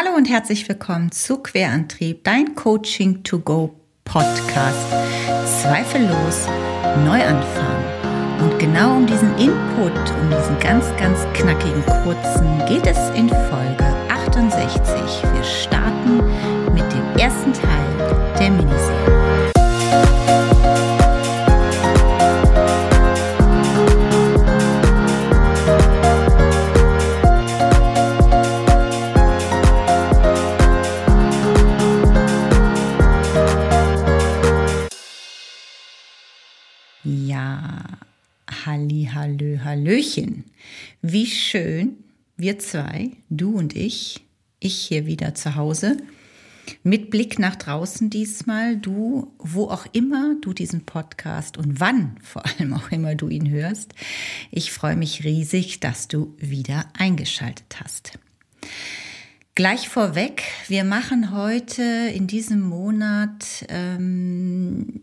Hallo und herzlich willkommen zu Querantrieb, dein Coaching to Go Podcast. Zweifellos Neuanfang. Und genau um diesen Input, um diesen ganz, ganz knackigen kurzen geht es in Folge 68. Wir starten Halli, Hallöchen. Wie schön, wir zwei, du und ich, ich hier wieder zu Hause, mit Blick nach draußen diesmal, du, wo auch immer du diesen Podcast und wann vor allem auch immer du ihn hörst. Ich freue mich riesig, dass du wieder eingeschaltet hast. Gleich vorweg, wir machen heute in diesem Monat ähm,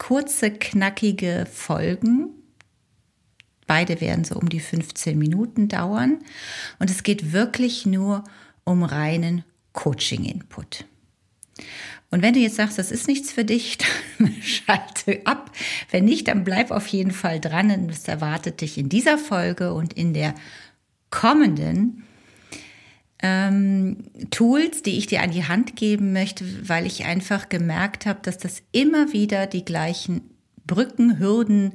kurze, knackige Folgen Beide werden so um die 15 Minuten dauern. Und es geht wirklich nur um reinen Coaching-Input. Und wenn du jetzt sagst, das ist nichts für dich, dann schalte ab. Wenn nicht, dann bleib auf jeden Fall dran. Denn es erwartet dich in dieser Folge und in der kommenden ähm, Tools, die ich dir an die Hand geben möchte, weil ich einfach gemerkt habe, dass das immer wieder die gleichen Brücken, Hürden,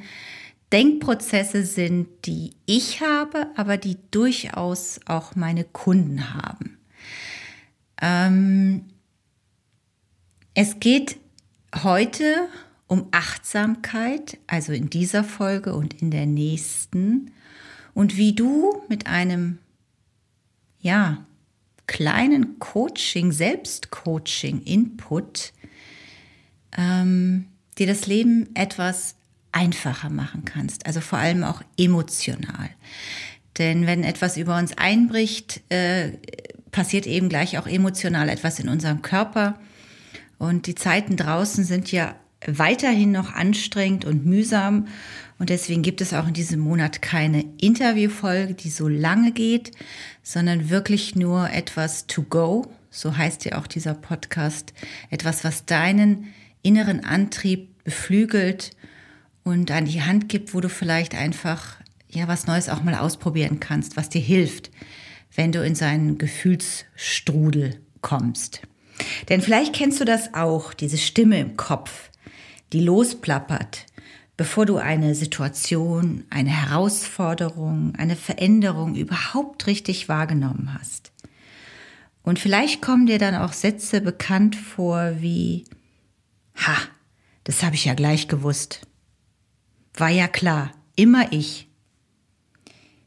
Denkprozesse sind, die ich habe, aber die durchaus auch meine Kunden haben. Ähm, es geht heute um Achtsamkeit, also in dieser Folge und in der nächsten, und wie du mit einem, ja, kleinen Coaching, Selbstcoaching, Input, ähm, dir das Leben etwas einfacher machen kannst, also vor allem auch emotional. Denn wenn etwas über uns einbricht, äh, passiert eben gleich auch emotional etwas in unserem Körper. Und die Zeiten draußen sind ja weiterhin noch anstrengend und mühsam. Und deswegen gibt es auch in diesem Monat keine Interviewfolge, die so lange geht, sondern wirklich nur etwas to go. So heißt ja auch dieser Podcast. Etwas, was deinen inneren Antrieb beflügelt und an die Hand gibt, wo du vielleicht einfach ja was Neues auch mal ausprobieren kannst, was dir hilft, wenn du in seinen Gefühlsstrudel kommst. Denn vielleicht kennst du das auch, diese Stimme im Kopf, die losplappert, bevor du eine Situation, eine Herausforderung, eine Veränderung überhaupt richtig wahrgenommen hast. Und vielleicht kommen dir dann auch Sätze bekannt vor wie, ha, das habe ich ja gleich gewusst. War ja klar, immer ich.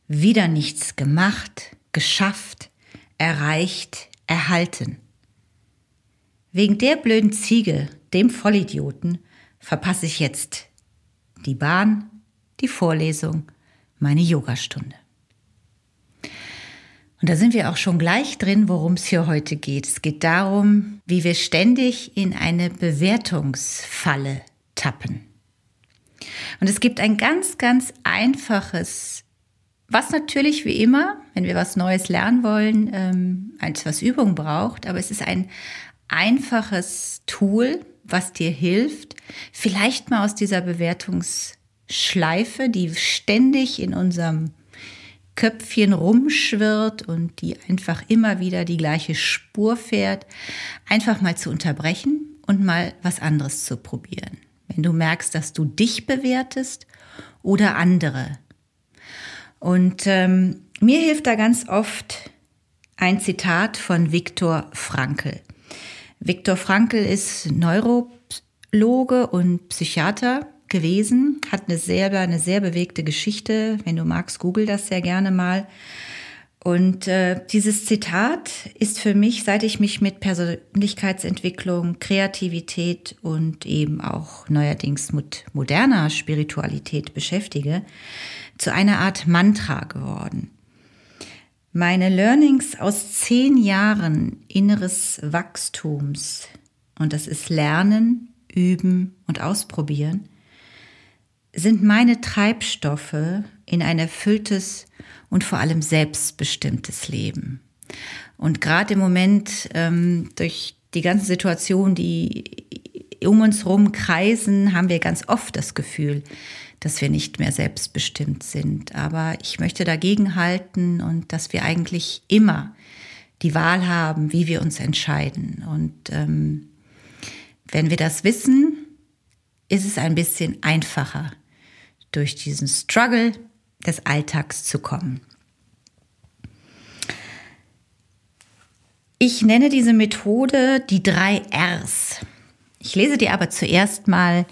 Wieder nichts gemacht, geschafft, erreicht, erhalten. Wegen der blöden Ziege, dem Vollidioten, verpasse ich jetzt die Bahn, die Vorlesung, meine Yogastunde. Und da sind wir auch schon gleich drin, worum es hier heute geht. Es geht darum, wie wir ständig in eine Bewertungsfalle tappen. Und es gibt ein ganz, ganz einfaches, was natürlich wie immer, wenn wir was Neues lernen wollen, ähm, etwas Übung braucht, aber es ist ein einfaches Tool, was dir hilft, vielleicht mal aus dieser Bewertungsschleife, die ständig in unserem Köpfchen rumschwirrt und die einfach immer wieder die gleiche Spur fährt, einfach mal zu unterbrechen und mal was anderes zu probieren wenn du merkst, dass du dich bewertest oder andere. Und ähm, mir hilft da ganz oft ein Zitat von Viktor Frankl. Viktor Frankl ist Neurologe und Psychiater gewesen, hat eine sehr, eine sehr bewegte Geschichte. Wenn du magst, google das sehr gerne mal. Und äh, dieses Zitat ist für mich, seit ich mich mit Persönlichkeitsentwicklung, Kreativität und eben auch neuerdings mit moderner Spiritualität beschäftige, zu einer Art Mantra geworden. Meine Learnings aus zehn Jahren inneres Wachstums, und das ist Lernen, Üben und Ausprobieren, sind meine Treibstoffe in ein erfülltes und vor allem selbstbestimmtes Leben. Und gerade im Moment ähm, durch die ganzen Situationen, die um uns herum kreisen, haben wir ganz oft das Gefühl, dass wir nicht mehr selbstbestimmt sind. Aber ich möchte dagegen halten und dass wir eigentlich immer die Wahl haben, wie wir uns entscheiden. Und ähm, wenn wir das wissen, ist es ein bisschen einfacher, durch diesen Struggle des Alltags zu kommen. Ich nenne diese Methode die drei Rs. Ich lese dir aber zuerst mal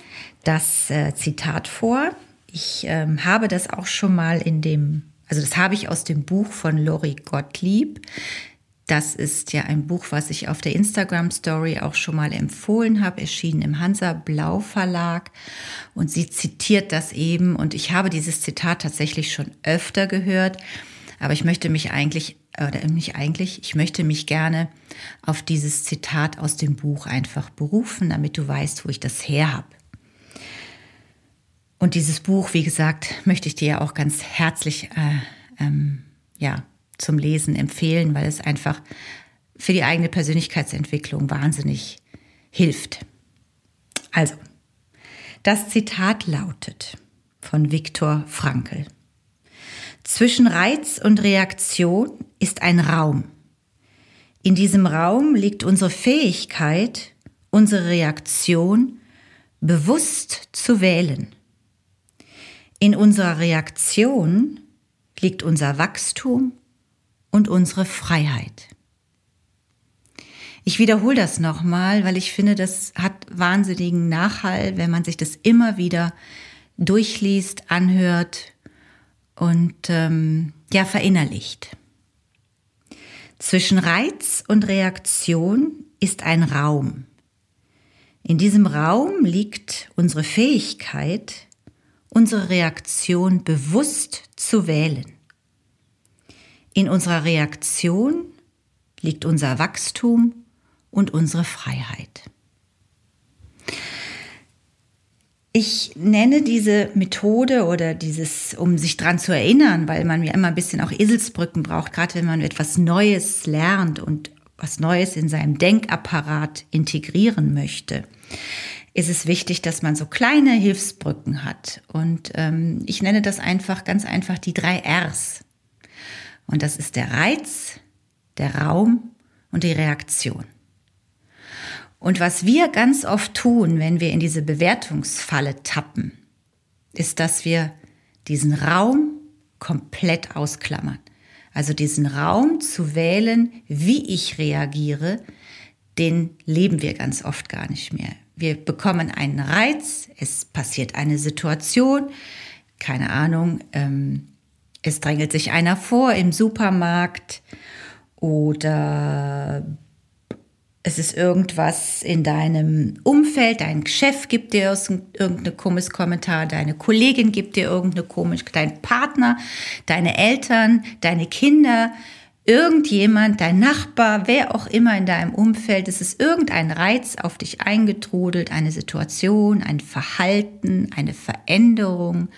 das äh, Zitat vor. Ich ähm, habe das auch schon mal in dem, also das habe ich aus dem Buch von Lori Gottlieb. Das ist ja ein Buch, was ich auf der Instagram Story auch schon mal empfohlen habe, erschienen im Hansa Blau Verlag. Und sie zitiert das eben. Und ich habe dieses Zitat tatsächlich schon öfter gehört. Aber ich möchte mich eigentlich oder nicht eigentlich, ich möchte mich gerne auf dieses Zitat aus dem Buch einfach berufen, damit du weißt, wo ich das her habe. Und dieses Buch, wie gesagt, möchte ich dir ja auch ganz herzlich äh, ähm, ja, zum Lesen empfehlen, weil es einfach für die eigene Persönlichkeitsentwicklung wahnsinnig hilft. Also, das Zitat lautet von Viktor Frankl. Zwischen Reiz und Reaktion ist ein Raum. In diesem Raum liegt unsere Fähigkeit, unsere Reaktion bewusst zu wählen. In unserer Reaktion liegt unser Wachstum und unsere Freiheit. Ich wiederhole das nochmal, weil ich finde, das hat wahnsinnigen Nachhall, wenn man sich das immer wieder durchliest, anhört und ähm, ja verinnerlicht. Zwischen Reiz und Reaktion ist ein Raum. In diesem Raum liegt unsere Fähigkeit, unsere Reaktion bewusst zu wählen. In unserer Reaktion liegt unser Wachstum und unsere Freiheit. Ich nenne diese Methode oder dieses, um sich dran zu erinnern, weil man ja immer ein bisschen auch Eselsbrücken braucht, gerade wenn man etwas Neues lernt und was Neues in seinem Denkapparat integrieren möchte, ist es wichtig, dass man so kleine Hilfsbrücken hat. Und ähm, ich nenne das einfach ganz einfach die drei Rs. Und das ist der Reiz, der Raum und die Reaktion. Und was wir ganz oft tun, wenn wir in diese Bewertungsfalle tappen, ist, dass wir diesen Raum komplett ausklammern. Also diesen Raum zu wählen, wie ich reagiere, den leben wir ganz oft gar nicht mehr. Wir bekommen einen Reiz, es passiert eine Situation, keine Ahnung, ähm, es drängelt sich einer vor im Supermarkt oder es ist irgendwas in deinem Umfeld, dein Chef gibt dir irgendein komisches Kommentar, deine Kollegin gibt dir irgendeine komische, dein Partner, deine Eltern, deine Kinder, irgendjemand, dein Nachbar, wer auch immer in deinem Umfeld, es ist irgendein Reiz auf dich eingetrudelt, eine Situation, ein Verhalten, eine Veränderung.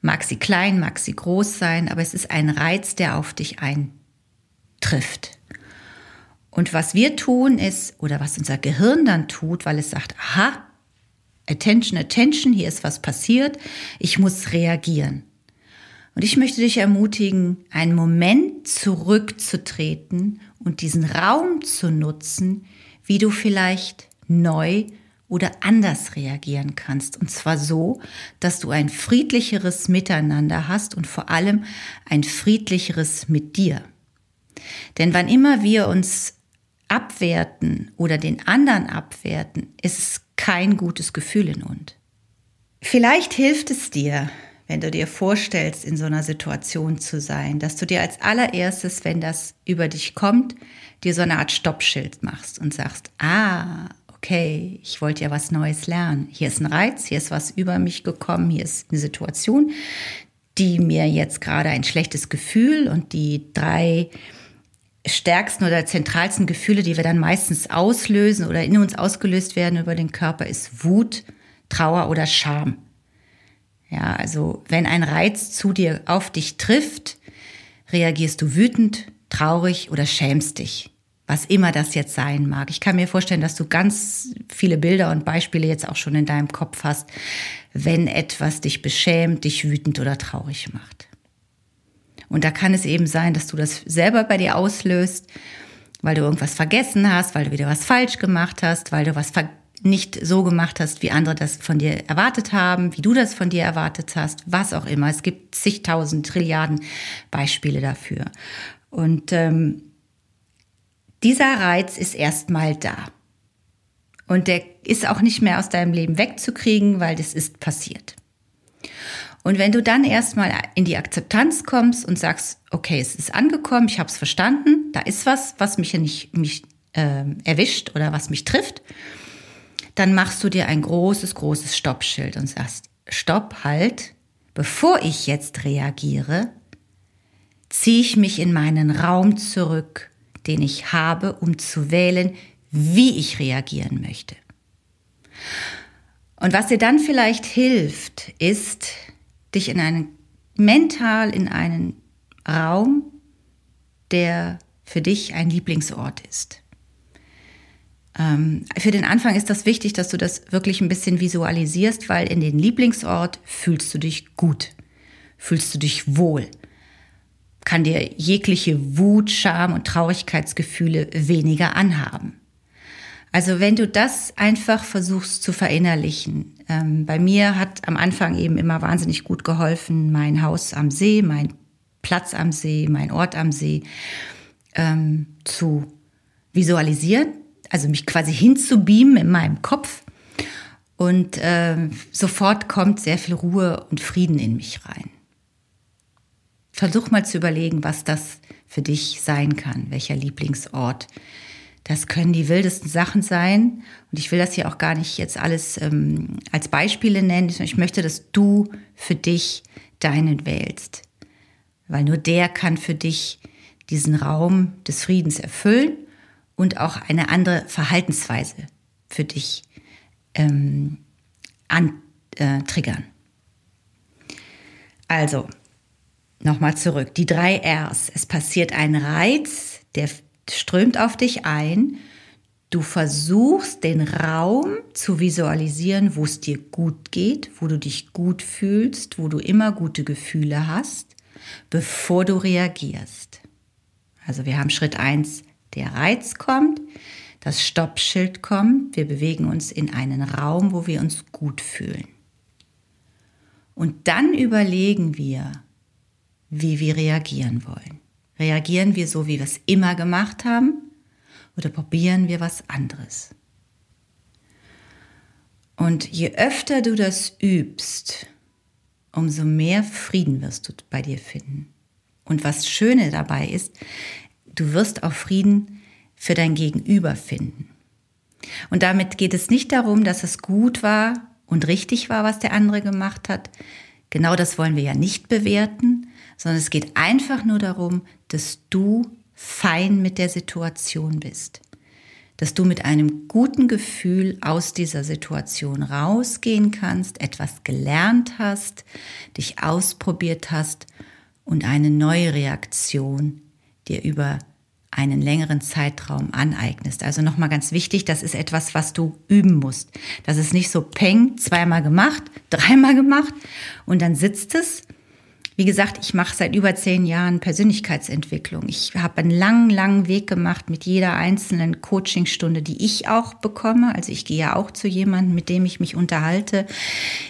Mag sie klein, mag sie groß sein, aber es ist ein Reiz, der auf dich eintrifft. Und was wir tun ist, oder was unser Gehirn dann tut, weil es sagt, aha, attention, attention, hier ist was passiert, ich muss reagieren. Und ich möchte dich ermutigen, einen Moment zurückzutreten und diesen Raum zu nutzen, wie du vielleicht neu oder anders reagieren kannst. Und zwar so, dass du ein friedlicheres Miteinander hast und vor allem ein friedlicheres mit dir. Denn wann immer wir uns abwerten oder den anderen abwerten, ist es kein gutes Gefühl in uns. Vielleicht hilft es dir, wenn du dir vorstellst, in so einer Situation zu sein, dass du dir als allererstes, wenn das über dich kommt, dir so eine Art Stoppschild machst und sagst, ah, okay, ich wollte ja was Neues lernen. Hier ist ein Reiz, hier ist was über mich gekommen, hier ist eine Situation, die mir jetzt gerade ein schlechtes Gefühl und die drei stärksten oder zentralsten Gefühle, die wir dann meistens auslösen oder in uns ausgelöst werden über den Körper, ist Wut, Trauer oder Scham. Ja, also wenn ein Reiz zu dir auf dich trifft, reagierst du wütend, traurig oder schämst dich. Was immer das jetzt sein mag. Ich kann mir vorstellen, dass du ganz viele Bilder und Beispiele jetzt auch schon in deinem Kopf hast, wenn etwas dich beschämt, dich wütend oder traurig macht. Und da kann es eben sein, dass du das selber bei dir auslöst, weil du irgendwas vergessen hast, weil du wieder was falsch gemacht hast, weil du was nicht so gemacht hast, wie andere das von dir erwartet haben, wie du das von dir erwartet hast, was auch immer. Es gibt zigtausend Trilliarden Beispiele dafür. Und ähm, dieser Reiz ist erstmal da. Und der ist auch nicht mehr aus deinem Leben wegzukriegen, weil das ist passiert. Und wenn du dann erstmal in die Akzeptanz kommst und sagst, okay, es ist angekommen, ich habe es verstanden, da ist was, was mich ja nicht mich, äh, erwischt oder was mich trifft, dann machst du dir ein großes, großes Stoppschild und sagst, stopp, halt, bevor ich jetzt reagiere, ziehe ich mich in meinen Raum zurück, den ich habe, um zu wählen, wie ich reagieren möchte. Und was dir dann vielleicht hilft, ist, dich in einen mental in einen Raum, der für dich ein Lieblingsort ist. Ähm, für den Anfang ist das wichtig, dass du das wirklich ein bisschen visualisierst, weil in den Lieblingsort fühlst du dich gut, fühlst du dich wohl, kann dir jegliche Wut, Scham und Traurigkeitsgefühle weniger anhaben. Also wenn du das einfach versuchst zu verinnerlichen, ähm, bei mir hat am Anfang eben immer wahnsinnig gut geholfen, mein Haus am See, mein Platz am See, mein Ort am See ähm, zu visualisieren, also mich quasi hinzubeamen in meinem Kopf. Und äh, sofort kommt sehr viel Ruhe und Frieden in mich rein. Versuch mal zu überlegen, was das für dich sein kann, welcher Lieblingsort. Das können die wildesten Sachen sein. Und ich will das hier auch gar nicht jetzt alles ähm, als Beispiele nennen. Ich möchte, dass du für dich deinen wählst. Weil nur der kann für dich diesen Raum des Friedens erfüllen und auch eine andere Verhaltensweise für dich ähm, antriggern. Äh, also, nochmal zurück. Die drei Rs. Es passiert ein Reiz, der strömt auf dich ein. Du versuchst den Raum zu visualisieren, wo es dir gut geht, wo du dich gut fühlst, wo du immer gute Gefühle hast, bevor du reagierst. Also wir haben Schritt eins der Reiz kommt, das Stoppschild kommt, wir bewegen uns in einen Raum, wo wir uns gut fühlen. Und dann überlegen wir, wie wir reagieren wollen. Reagieren wir so, wie wir es immer gemacht haben, oder probieren wir was anderes? Und je öfter du das übst, umso mehr Frieden wirst du bei dir finden. Und was Schöne dabei ist, Du wirst auch Frieden für dein Gegenüber finden. Und damit geht es nicht darum, dass es gut war und richtig war, was der andere gemacht hat. Genau das wollen wir ja nicht bewerten, sondern es geht einfach nur darum, dass du fein mit der Situation bist. Dass du mit einem guten Gefühl aus dieser Situation rausgehen kannst, etwas gelernt hast, dich ausprobiert hast und eine neue Reaktion dir über einen längeren Zeitraum aneignest. Also nochmal ganz wichtig, das ist etwas, was du üben musst. Das ist nicht so peng, zweimal gemacht, dreimal gemacht und dann sitzt es. Wie gesagt, ich mache seit über zehn Jahren Persönlichkeitsentwicklung. Ich habe einen langen, langen Weg gemacht mit jeder einzelnen Coachingstunde, die ich auch bekomme. Also ich gehe ja auch zu jemandem, mit dem ich mich unterhalte.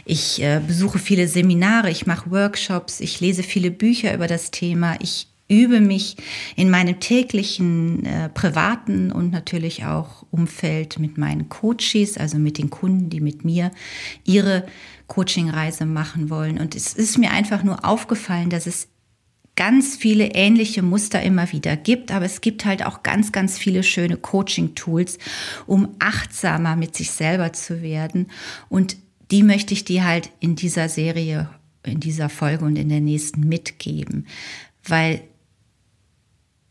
Ich äh, besuche viele Seminare, ich mache Workshops, ich lese viele Bücher über das Thema. Ich übe mich in meinem täglichen äh, privaten und natürlich auch Umfeld mit meinen Coaches, also mit den Kunden, die mit mir ihre Coachingreise machen wollen. Und es ist mir einfach nur aufgefallen, dass es ganz viele ähnliche Muster immer wieder gibt, aber es gibt halt auch ganz, ganz viele schöne Coaching-Tools, um achtsamer mit sich selber zu werden. Und die möchte ich dir halt in dieser Serie, in dieser Folge und in der nächsten mitgeben, weil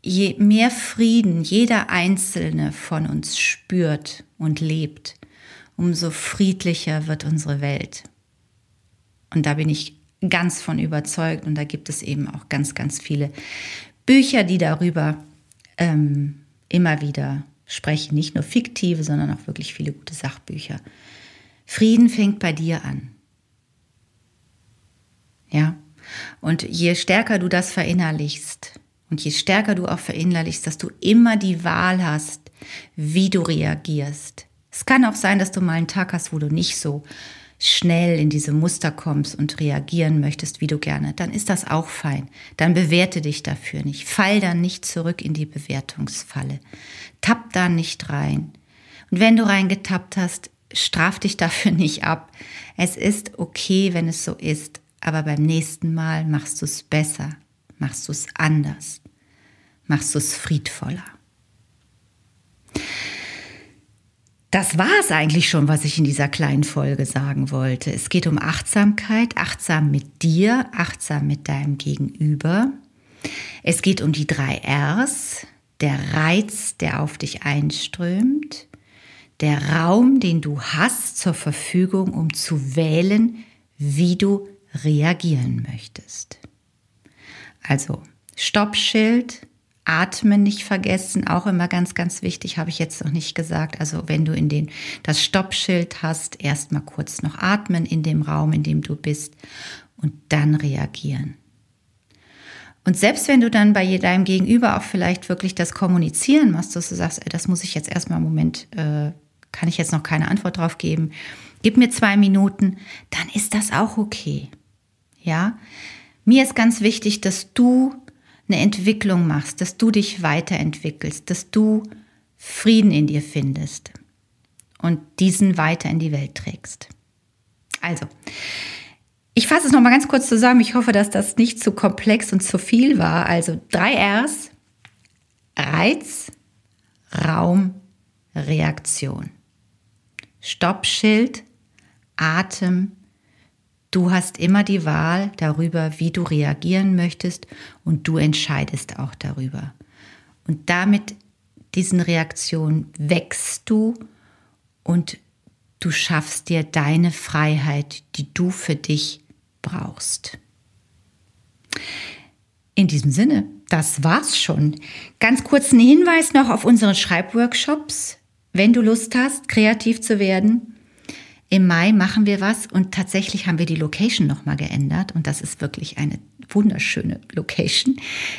je mehr Frieden jeder einzelne von uns spürt und lebt, umso friedlicher wird unsere Welt. Und da bin ich ganz von überzeugt und da gibt es eben auch ganz, ganz viele Bücher, die darüber ähm, immer wieder sprechen, nicht nur fiktive, sondern auch wirklich viele gute Sachbücher. Frieden fängt bei dir an. Ja, und je stärker du das verinnerlichst und je stärker du auch verinnerlichst, dass du immer die Wahl hast, wie du reagierst. Es kann auch sein, dass du mal einen Tag hast, wo du nicht so schnell in diese Muster kommst und reagieren möchtest, wie du gerne, dann ist das auch fein. Dann bewerte dich dafür nicht. Fall dann nicht zurück in die Bewertungsfalle. Tapp da nicht rein. Und wenn du reingetappt hast, straf dich dafür nicht ab. Es ist okay, wenn es so ist, aber beim nächsten Mal machst du es besser, machst du es anders, machst du es friedvoller. Das war es eigentlich schon, was ich in dieser kleinen Folge sagen wollte. Es geht um Achtsamkeit, achtsam mit dir, achtsam mit deinem Gegenüber. Es geht um die drei Rs, der Reiz, der auf dich einströmt, der Raum, den du hast zur Verfügung, um zu wählen, wie du reagieren möchtest. Also Stoppschild, Atmen nicht vergessen, auch immer ganz, ganz wichtig, habe ich jetzt noch nicht gesagt. Also wenn du in den, das Stoppschild hast, erstmal kurz noch atmen in dem Raum, in dem du bist und dann reagieren. Und selbst wenn du dann bei deinem Gegenüber auch vielleicht wirklich das Kommunizieren machst, dass du sagst, das muss ich jetzt erstmal im Moment, äh, kann ich jetzt noch keine Antwort drauf geben, gib mir zwei Minuten, dann ist das auch okay. Ja, mir ist ganz wichtig, dass du eine Entwicklung machst, dass du dich weiterentwickelst, dass du Frieden in dir findest und diesen weiter in die Welt trägst. Also, ich fasse es nochmal ganz kurz zusammen. Ich hoffe, dass das nicht zu komplex und zu viel war. Also drei Rs. Reiz, Raum, Reaktion. Stoppschild, Atem, Du hast immer die Wahl darüber, wie du reagieren möchtest und du entscheidest auch darüber. Und damit diesen Reaktionen wächst du und du schaffst dir deine Freiheit, die du für dich brauchst. In diesem Sinne, das war's schon. Ganz kurz ein Hinweis noch auf unsere Schreibworkshops. Wenn du Lust hast, kreativ zu werden, im Mai machen wir was und tatsächlich haben wir die Location nochmal geändert und das ist wirklich eine wunderschöne Location.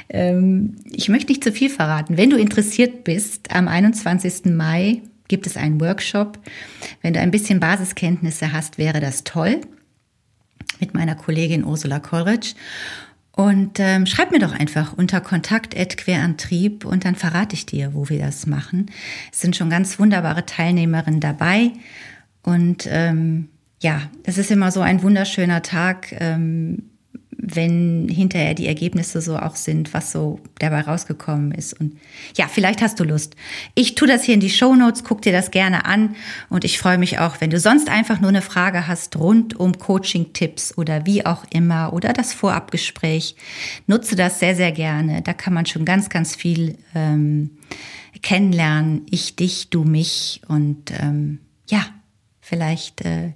Ähm, ich möchte nicht zu viel verraten. Wenn du interessiert bist, am 21. Mai gibt es einen Workshop. Wenn du ein bisschen Basiskenntnisse hast, wäre das toll. Mit meiner Kollegin Ursula Kollrich. Und ähm, schreib mir doch einfach unter Kontakt Querantrieb und dann verrate ich dir, wo wir das machen. Es sind schon ganz wunderbare Teilnehmerinnen dabei und ähm, ja, es ist immer so ein wunderschöner Tag, ähm, wenn hinterher die Ergebnisse so auch sind, was so dabei rausgekommen ist. Und ja, vielleicht hast du Lust. Ich tue das hier in die Show Notes, guck dir das gerne an und ich freue mich auch, wenn du sonst einfach nur eine Frage hast rund um Coaching-Tipps oder wie auch immer oder das Vorabgespräch. Nutze das sehr, sehr gerne. Da kann man schon ganz, ganz viel ähm, kennenlernen. Ich, dich, du, mich und ähm, ja, Vielleicht äh,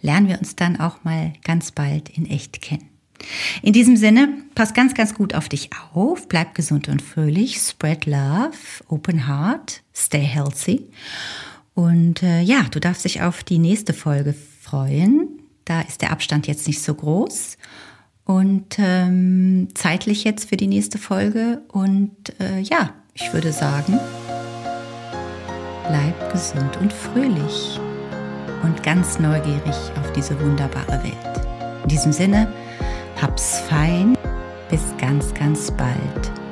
lernen wir uns dann auch mal ganz bald in echt kennen. In diesem Sinne, pass ganz, ganz gut auf dich auf, bleib gesund und fröhlich, spread love, open heart, stay healthy. Und äh, ja, du darfst dich auf die nächste Folge freuen. Da ist der Abstand jetzt nicht so groß. Und ähm, zeitlich jetzt für die nächste Folge. Und äh, ja, ich würde sagen, bleib gesund und fröhlich und ganz neugierig auf diese wunderbare Welt. In diesem Sinne, hab's fein, bis ganz, ganz bald.